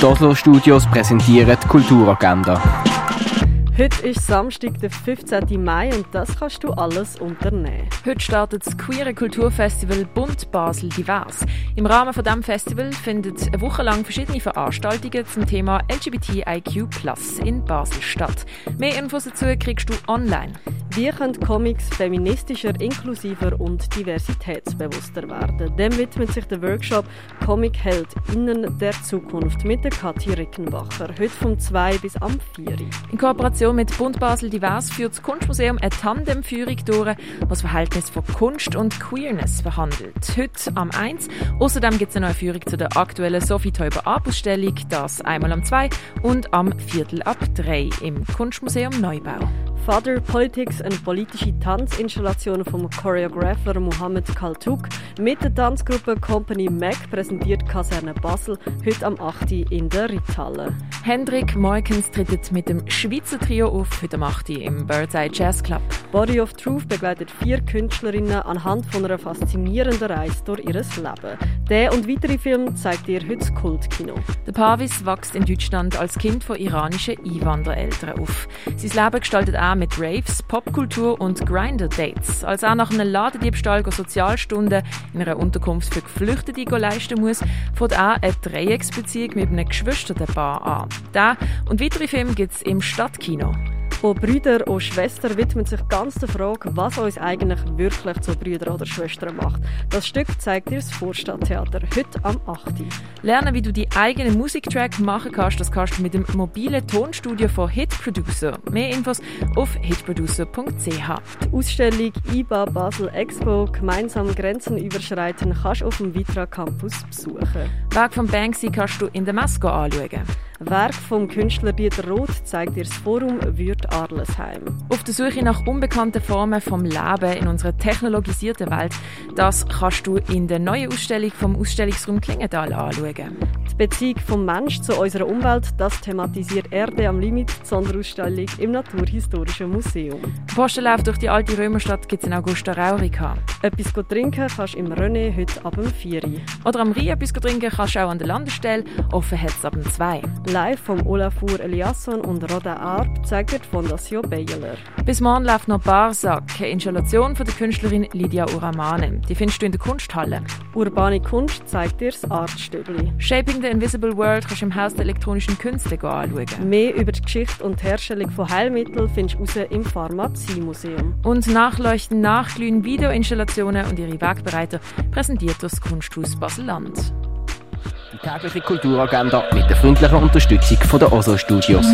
Die Oslo Studios präsentieren die Kulturagenda. Heute ist Samstag, der 15. Mai und das kannst du alles unternehmen. Heute startet das Queere Kulturfestival Bund Basel Divers. Im Rahmen von diesem Festival finden eine Woche lang verschiedene Veranstaltungen zum Thema LGBTIQ in Basel statt. Mehr Infos dazu kriegst du online. Wie können Comics feministischer, inklusiver und diversitätsbewusster werden? Dem widmet sich der Workshop Comic Held Innen der Zukunft mit der Kathi Rickenbacher. Heute vom 2 bis am 4. In Kooperation mit Bund Basel Divers führt das Kunstmuseum eine Tandemführung durch, was das Verhältnis von Kunst und Queerness behandelt. Heute am 1. Außerdem gibt es eine neue Führung zu der aktuellen Sophie Teuber Abusstellung, das einmal am 2 und am Viertel ab 3 im Kunstmuseum Neubau. Father Politics, eine politische Tanzinstallation vom Choreographer Mohammed Kaltuk mit der Tanzgruppe Company Mac präsentiert Kaserne Basel heute am 8. in der Ritthalle. Hendrik Moikens tritt mit dem Schweizer Trio auf heute am 8. im Birdseye Jazz Club. Body of Truth begleitet vier Künstlerinnen anhand von einer faszinierenden Reise durch ihr Leben. Der und weitere Filme zeigt ihr heute das Kultkino. Der Pavis wächst in Deutschland als Kind von iranischen Einwandereltern auf. Sein Leben gestaltet auch mit Raves, Popkultur und Grinder-Dates. Als er nach einem Ladendiebstahl Sozialstunden in einer Unterkunft für Geflüchtete leisten muss, fängt er eine Dreiecksbeziehung mit einem Geschwisterpaar an. Da und weitere Filme gibt es im Stadtkino. Von Brüder und Schwestern widmet sich ganz der Frage, was uns eigentlich wirklich zu Brüdern oder Schwestern macht. Das Stück zeigt dir das Vorstadttheater heute am 8. Lernen, wie du die eigenen Musiktrack machen kannst, das kannst du mit dem mobilen Tonstudio von Hit Producer. Mehr Infos auf hitproducer.ch. Die Ausstellung IBA Basel Expo gemeinsam Grenzen überschreiten kannst du auf dem Vitra Campus besuchen. Werk von Banksy kannst du in der Masco anschauen. Werk vom Künstler Dieter Roth zeigt dir das Forum Würd Arlesheim. Auf der Suche nach unbekannten Formen vom Leben in unserer technologisierten Welt, das kannst du in der neuen Ausstellung vom Ausstellungsraum Klingenthal anschauen. Die Beziehung vom Mensch zu unserer Umwelt, das thematisiert Erde am Limit, die Sonderausstellung im Naturhistorischen Museum. Postenlauf durch die alte Römerstadt gibt es in Augusta Raurica. Etwas trinken kannst du im René heute ab dem 4 Oder am Rhein etwas trinken kannst du auch an der Landestelle, offen hat es ab dem 2 Live vom Olafur Eliasson und Roda Arp zeigt die Fondation Baylor. Bis morgen läuft noch Barsack, eine Installation von der Künstlerin Lydia Uramane. Die findest du in der Kunsthalle. Urbane Kunst zeigt dir das Artstübli. Shaping the Invisible World kannst du im Haus der elektronischen Künste anschauen. Mehr über die Geschichte und die Herstellung von Heilmitteln findest du raus im Pharmaziemuseum. Und Nachleuchten, Nachglühen, Videoinstallationen und ihre Wegbereiter präsentiert das Kunsthaus Basel-Land. Die tägliche Kulturagenda mit der freundlichen Unterstützung von der OSO Studios.